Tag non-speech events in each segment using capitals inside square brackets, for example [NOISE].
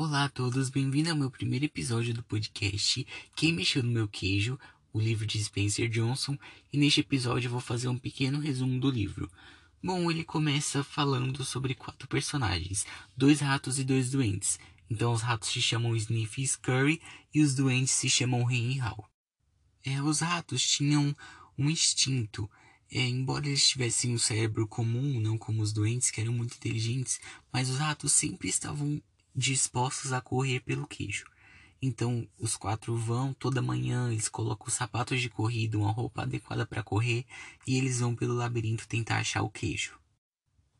Olá a todos, bem-vindo ao meu primeiro episódio do podcast Quem Mexeu no Meu Queijo, o livro de Spencer Johnson, e neste episódio eu vou fazer um pequeno resumo do livro. Bom, ele começa falando sobre quatro personagens, dois ratos e dois doentes. Então os ratos se chamam Sniff e Scurry e os doentes se chamam Hen e Hal. É, os ratos tinham um instinto, é, embora eles tivessem um cérebro comum, não como os doentes que eram muito inteligentes, mas os ratos sempre estavam dispostos a correr pelo queijo. Então os quatro vão toda manhã, eles colocam os sapatos de corrida, uma roupa adequada para correr e eles vão pelo labirinto tentar achar o queijo.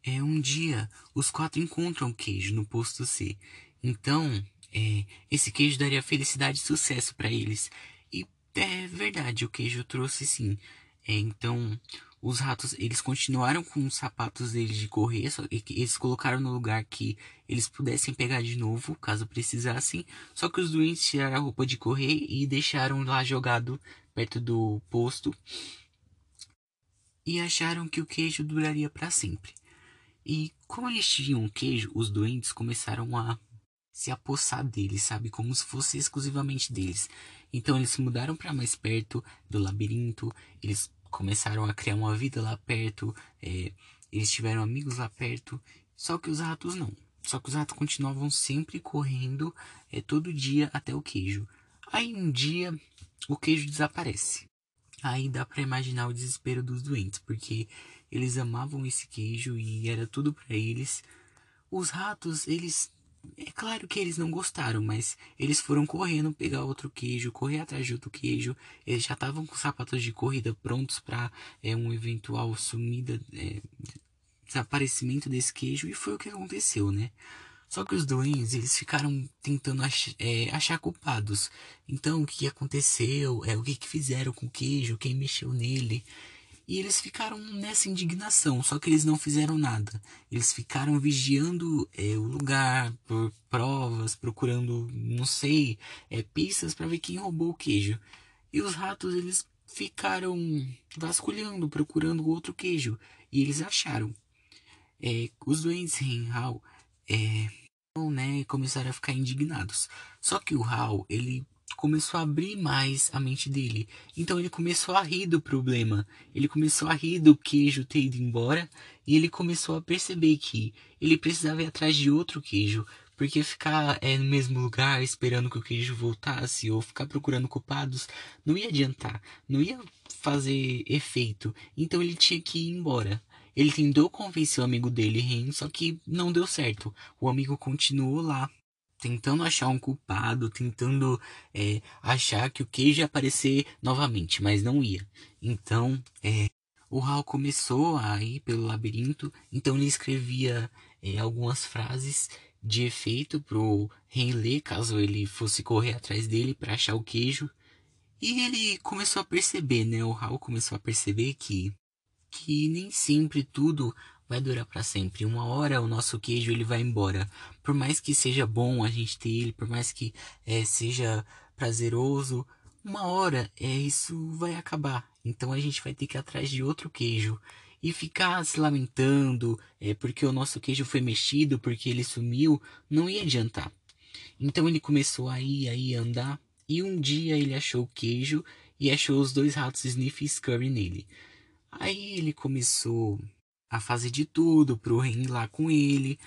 É um dia os quatro encontram o queijo no posto C. Então é, esse queijo daria felicidade e sucesso para eles. E é verdade, o queijo trouxe sim. É, então os ratos, eles continuaram com os sapatos deles de correr, só que eles colocaram no lugar que eles pudessem pegar de novo, caso precisassem. Só que os doentes tiraram a roupa de correr e deixaram lá jogado perto do posto. E acharam que o queijo duraria para sempre. E como eles tinham queijo, os doentes começaram a se apossar deles, sabe? Como se fosse exclusivamente deles. Então eles se mudaram para mais perto do labirinto, eles começaram a criar uma vida lá perto, é, eles tiveram amigos lá perto, só que os ratos não. Só que os ratos continuavam sempre correndo é, todo dia até o queijo. Aí um dia o queijo desaparece. Aí dá para imaginar o desespero dos doentes, porque eles amavam esse queijo e era tudo para eles. Os ratos, eles é claro que eles não gostaram, mas eles foram correndo pegar outro queijo, correr atrás de outro queijo. Eles já estavam com sapatos de corrida prontos para é, um eventual sumida, é, desaparecimento desse queijo, e foi o que aconteceu, né? Só que os doentes, eles ficaram tentando ach é, achar culpados. Então, o que aconteceu? É, o que, que fizeram com o queijo? Quem mexeu nele? E eles ficaram nessa indignação, só que eles não fizeram nada. Eles ficaram vigiando é, o lugar por provas, procurando, não sei, é, pistas para ver quem roubou o queijo. E os ratos eles ficaram vasculhando, procurando outro queijo. E eles acharam. É, os doentes em Hal é, né, começaram a ficar indignados. Só que o Hal, ele começou a abrir mais a mente dele. Então ele começou a rir do problema. Ele começou a rir do queijo ter ido embora. E ele começou a perceber que ele precisava ir atrás de outro queijo. Porque ficar é, no mesmo lugar esperando que o queijo voltasse ou ficar procurando culpados não ia adiantar, não ia fazer efeito. Então ele tinha que ir embora. Ele tentou convencer o amigo dele, Ren, só que não deu certo. O amigo continuou lá, tentando achar um culpado, tentando é, achar que o queijo ia aparecer novamente, mas não ia. Então, é, o Hal começou a ir pelo labirinto, então ele escrevia é, algumas frases de efeito pro Ren caso ele fosse correr atrás dele para achar o queijo. E ele começou a perceber, né? O Hal começou a perceber que que nem sempre tudo vai durar para sempre. Uma hora o nosso queijo ele vai embora. Por mais que seja bom a gente ter ele, por mais que é, seja prazeroso, uma hora é isso vai acabar. Então a gente vai ter que ir atrás de outro queijo e ficar se lamentando é, porque o nosso queijo foi mexido, porque ele sumiu, não ia adiantar. Então ele começou a ir, a ir, andar e um dia ele achou o queijo e achou os dois ratos Sniff e Scurry nele. Aí ele começou a fazer de tudo pro Ren ir lá com ele.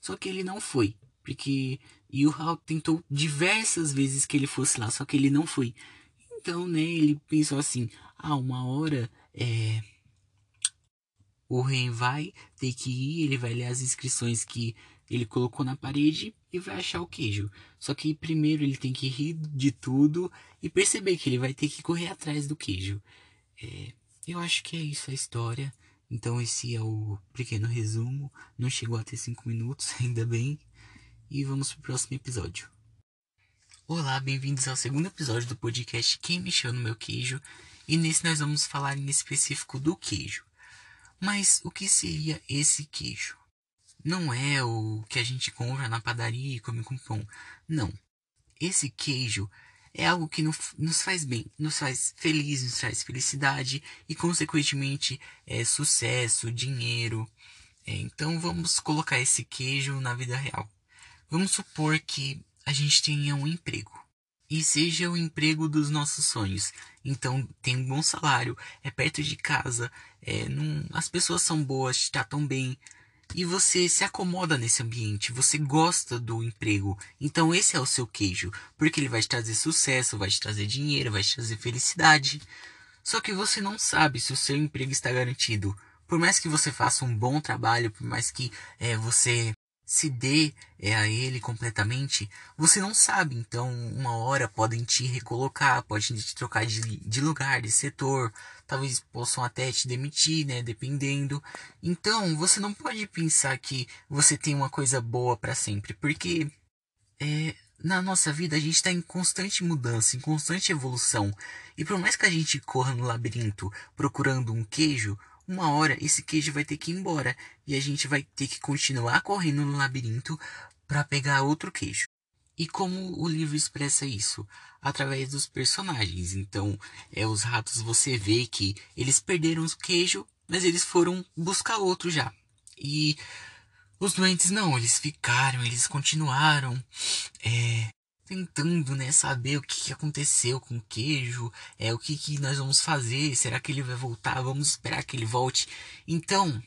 Só que ele não foi. Porque o Hal tentou diversas vezes que ele fosse lá, só que ele não foi. Então, né, ele pensou assim: ah, uma hora é. O Ren vai ter que ir, ele vai ler as inscrições que ele colocou na parede e vai achar o queijo. Só que primeiro ele tem que rir de tudo e perceber que ele vai ter que correr atrás do queijo. É, eu acho que é isso a história. Então esse é o pequeno resumo. Não chegou a ter 5 minutos, [LAUGHS] ainda bem. E vamos pro próximo episódio. Olá, bem-vindos ao segundo episódio do podcast Quem Mexeu no Meu Queijo. E nesse nós vamos falar em específico do queijo. Mas o que seria esse queijo? Não é o que a gente compra na padaria e come com pão. Não. Esse queijo é algo que nos faz bem, nos faz feliz, nos traz felicidade e, consequentemente, é, sucesso, dinheiro. É, então, vamos colocar esse queijo na vida real. Vamos supor que a gente tenha um emprego e seja o emprego dos nossos sonhos. Então tem um bom salário, é perto de casa, é, não, as pessoas são boas, te tratam bem e você se acomoda nesse ambiente, você gosta do emprego. Então esse é o seu queijo, porque ele vai te trazer sucesso, vai te trazer dinheiro, vai te trazer felicidade. Só que você não sabe se o seu emprego está garantido. Por mais que você faça um bom trabalho, por mais que é, você se dê é, a ele completamente, você não sabe. Então, uma hora podem te recolocar, podem te trocar de, de lugar, de setor, talvez possam até te demitir, né? Dependendo. Então, você não pode pensar que você tem uma coisa boa para sempre, porque é, na nossa vida a gente está em constante mudança, em constante evolução. E por mais que a gente corra no labirinto procurando um queijo, uma hora esse queijo vai ter que ir embora e a gente vai ter que continuar correndo no labirinto para pegar outro queijo. E como o livro expressa isso? Através dos personagens. Então, é os ratos você vê que eles perderam o queijo, mas eles foram buscar outro já. E os doentes não, eles ficaram, eles continuaram. É, tentando, né, saber o que, aconteceu com o queijo, é o que, que nós vamos fazer, será que ele vai voltar? Vamos esperar que ele volte. Então,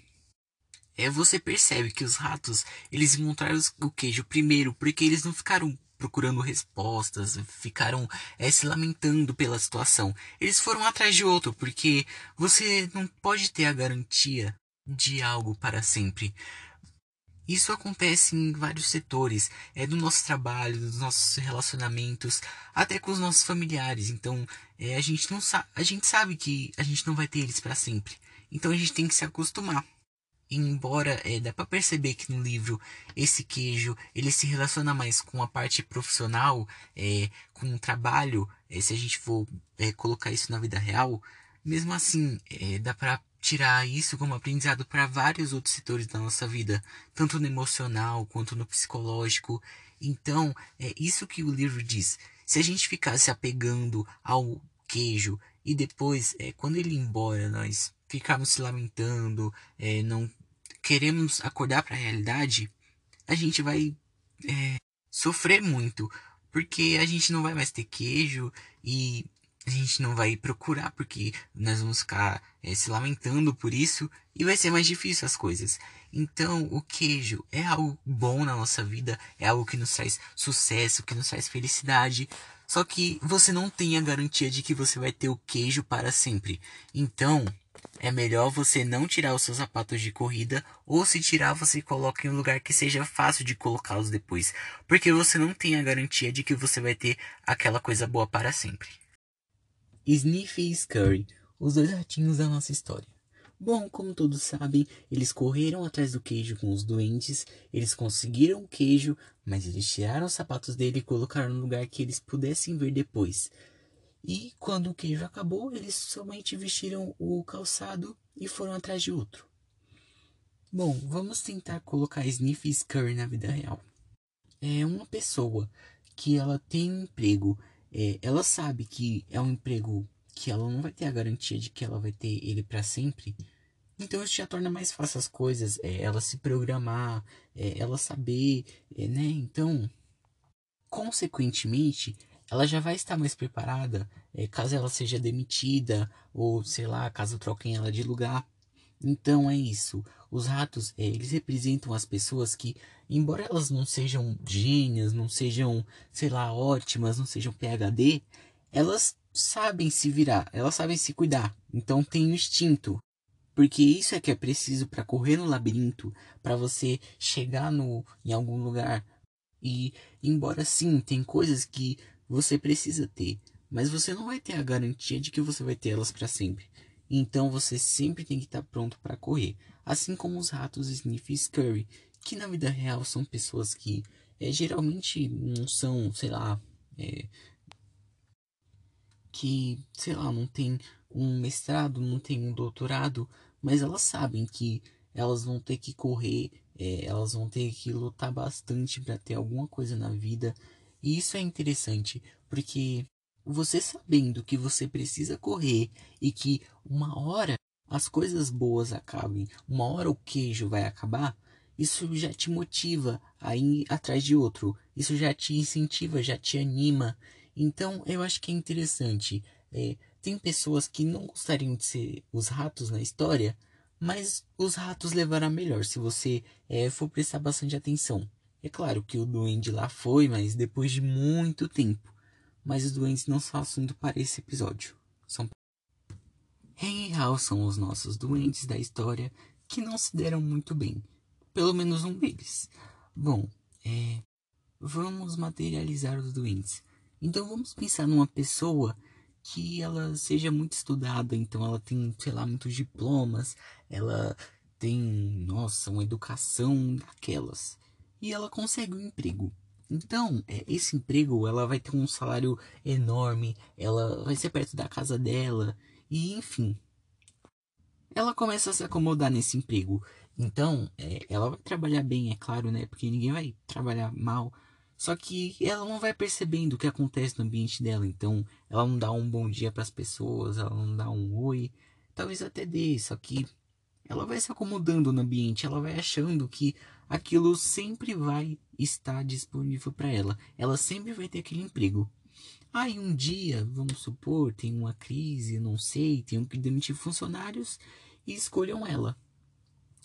é você percebe que os ratos, eles encontraram o queijo primeiro, porque eles não ficaram procurando respostas, ficaram é, se lamentando pela situação. Eles foram atrás de outro, porque você não pode ter a garantia de algo para sempre. Isso acontece em vários setores, é do nosso trabalho, dos nossos relacionamentos, até com os nossos familiares. Então, é, a gente não sabe, a gente sabe que a gente não vai ter eles para sempre. Então a gente tem que se acostumar. E embora é, dá para perceber que no livro esse queijo ele se relaciona mais com a parte profissional, é, com o trabalho, é, se a gente for é, colocar isso na vida real, mesmo assim é, dá para tirar isso como aprendizado para vários outros setores da nossa vida, tanto no emocional quanto no psicológico. Então, é isso que o livro diz. Se a gente ficar se apegando ao queijo e depois, é, quando ele ir embora, nós ficarmos se lamentando, é, não queremos acordar para a realidade, a gente vai é, sofrer muito, porque a gente não vai mais ter queijo e a gente não vai procurar porque nós vamos ficar é, se lamentando por isso e vai ser mais difícil as coisas. Então, o queijo é algo bom na nossa vida, é algo que nos traz sucesso, que nos traz felicidade. Só que você não tem a garantia de que você vai ter o queijo para sempre. Então, é melhor você não tirar os seus sapatos de corrida, ou se tirar, você coloca em um lugar que seja fácil de colocá-los depois, porque você não tem a garantia de que você vai ter aquela coisa boa para sempre. Sniffy e Scurry, os dois ratinhos da nossa história. Bom, como todos sabem, eles correram atrás do queijo com os doentes, eles conseguiram o queijo, mas eles tiraram os sapatos dele e colocaram no lugar que eles pudessem ver depois. E quando o queijo acabou, eles somente vestiram o calçado e foram atrás de outro. Bom, vamos tentar colocar Sniff e Scurry na vida real. É uma pessoa que ela tem um emprego é, ela sabe que é um emprego que ela não vai ter a garantia de que ela vai ter ele para sempre. Então isso já torna mais fácil as coisas, é, ela se programar, é, ela saber, é, né? Então, consequentemente, ela já vai estar mais preparada é, caso ela seja demitida ou sei lá, caso troquem ela de lugar. Então é isso. Os ratos, é, eles representam as pessoas que, embora elas não sejam gênias, não sejam, sei lá, ótimas, não sejam PhD, elas sabem se virar, elas sabem se cuidar. Então tem o instinto. Porque isso é que é preciso para correr no labirinto, para você chegar no em algum lugar. E embora sim, tem coisas que você precisa ter, mas você não vai ter a garantia de que você vai ter elas para sempre. Então você sempre tem que estar pronto para correr. Assim como os ratos Sniff e Scurry, que na vida real são pessoas que é, geralmente não são, sei lá, é, que, sei lá, não tem um mestrado, não tem um doutorado, mas elas sabem que elas vão ter que correr, é, elas vão ter que lutar bastante para ter alguma coisa na vida. E isso é interessante, porque você sabendo que você precisa correr e que uma hora as coisas boas acabem, uma hora o queijo vai acabar, isso já te motiva a ir atrás de outro. Isso já te incentiva, já te anima. Então, eu acho que é interessante. É, tem pessoas que não gostariam de ser os ratos na história, mas os ratos levarão melhor se você é, for prestar bastante atenção. É claro que o duende lá foi, mas depois de muito tempo. Mas os duendes não são assunto para esse episódio. São Hen e Hal são os nossos duendes da história que não se deram muito bem. Pelo menos um deles. Bom, é. Vamos materializar os doentes. Então vamos pensar numa pessoa que ela seja muito estudada, então ela tem, sei lá, muitos diplomas, ela tem, nossa, uma educação daquelas. E ela consegue um emprego. Então, é, esse emprego, ela vai ter um salário enorme, ela vai ser perto da casa dela, e enfim. Ela começa a se acomodar nesse emprego. Então, é, ela vai trabalhar bem, é claro, né? Porque ninguém vai trabalhar mal. Só que ela não vai percebendo o que acontece no ambiente dela. Então, ela não dá um bom dia para as pessoas, ela não dá um oi. Talvez até dê, só que ela vai se acomodando no ambiente, ela vai achando que aquilo sempre vai estar disponível para ela. Ela sempre vai ter aquele emprego. Aí um dia, vamos supor, tem uma crise, não sei, tem que demitir funcionários e escolham ela.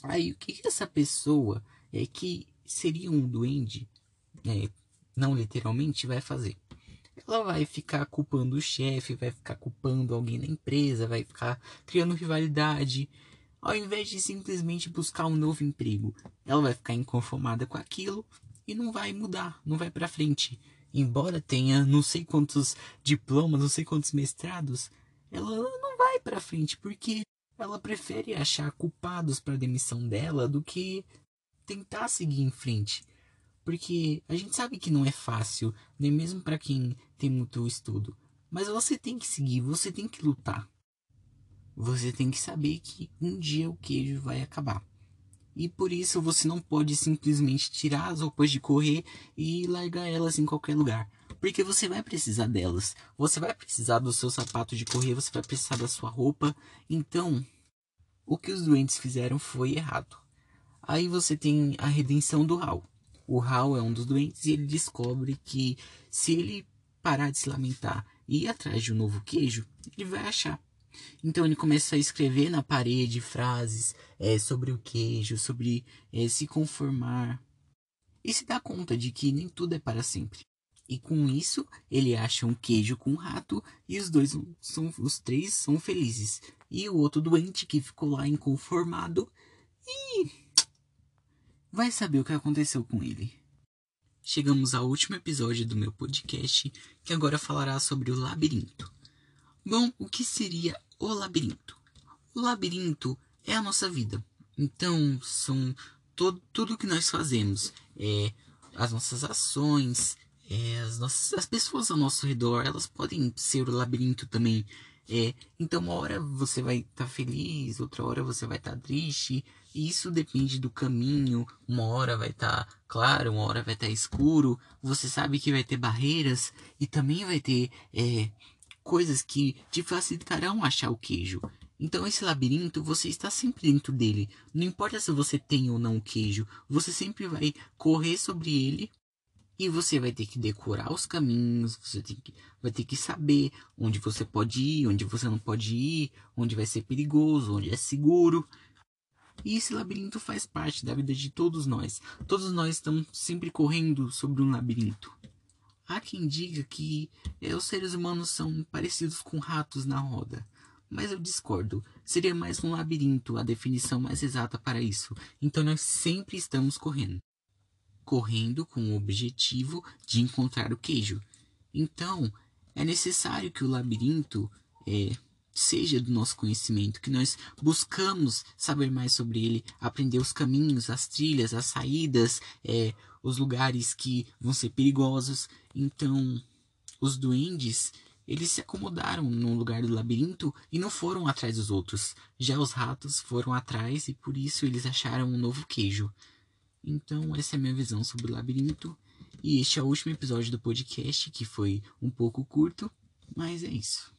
Aí o que, essa pessoa é que seria um duende, é, não literalmente, vai fazer? Ela vai ficar culpando o chefe, vai ficar culpando alguém na empresa, vai ficar criando rivalidade. Ao invés de simplesmente buscar um novo emprego, ela vai ficar inconformada com aquilo e não vai mudar, não vai para frente. Embora tenha não sei quantos diplomas, não sei quantos mestrados, ela não vai para frente porque ela prefere achar culpados para a demissão dela do que tentar seguir em frente. Porque a gente sabe que não é fácil, nem mesmo para quem tem muito estudo. Mas você tem que seguir, você tem que lutar. Você tem que saber que um dia o queijo vai acabar. E por isso você não pode simplesmente tirar as roupas de correr e largar elas em qualquer lugar. Porque você vai precisar delas. Você vai precisar do seu sapato de correr, você vai precisar da sua roupa. Então, o que os doentes fizeram foi errado. Aí você tem a redenção do Hal. O Hal é um dos doentes e ele descobre que se ele parar de se lamentar e ir atrás de um novo queijo, ele vai achar. Então ele começa a escrever na parede frases é, sobre o queijo, sobre é, se conformar. E se dá conta de que nem tudo é para sempre. E com isso, ele acha um queijo com um rato e os dois são os três são felizes. E o outro doente que ficou lá inconformado e vai saber o que aconteceu com ele. Chegamos ao último episódio do meu podcast, que agora falará sobre o labirinto. Bom, o que seria o labirinto? O labirinto é a nossa vida. Então, são todo, tudo que nós fazemos, é, as nossas ações, é, as, nossas, as pessoas ao nosso redor, elas podem ser o labirinto também. É, então, uma hora você vai estar tá feliz, outra hora você vai estar tá triste. E isso depende do caminho. Uma hora vai estar tá claro, uma hora vai estar tá escuro. Você sabe que vai ter barreiras e também vai ter é, coisas que te facilitarão achar o queijo. Então, esse labirinto, você está sempre dentro dele. Não importa se você tem ou não o queijo, você sempre vai correr sobre ele e você vai ter que decorar os caminhos, você que, vai ter que saber onde você pode ir, onde você não pode ir, onde vai ser perigoso, onde é seguro. E esse labirinto faz parte da vida de todos nós. Todos nós estamos sempre correndo sobre um labirinto. Há quem diga que é, os seres humanos são parecidos com ratos na roda. Mas eu discordo. Seria mais um labirinto a definição mais exata para isso. Então nós sempre estamos correndo correndo com o objetivo de encontrar o queijo. Então, é necessário que o labirinto é, seja do nosso conhecimento, que nós buscamos saber mais sobre ele, aprender os caminhos, as trilhas, as saídas, é, os lugares que vão ser perigosos. Então, os duendes eles se acomodaram no lugar do labirinto e não foram atrás dos outros. Já os ratos foram atrás e por isso eles acharam um novo queijo. Então, essa é a minha visão sobre o labirinto. E este é o último episódio do podcast, que foi um pouco curto, mas é isso.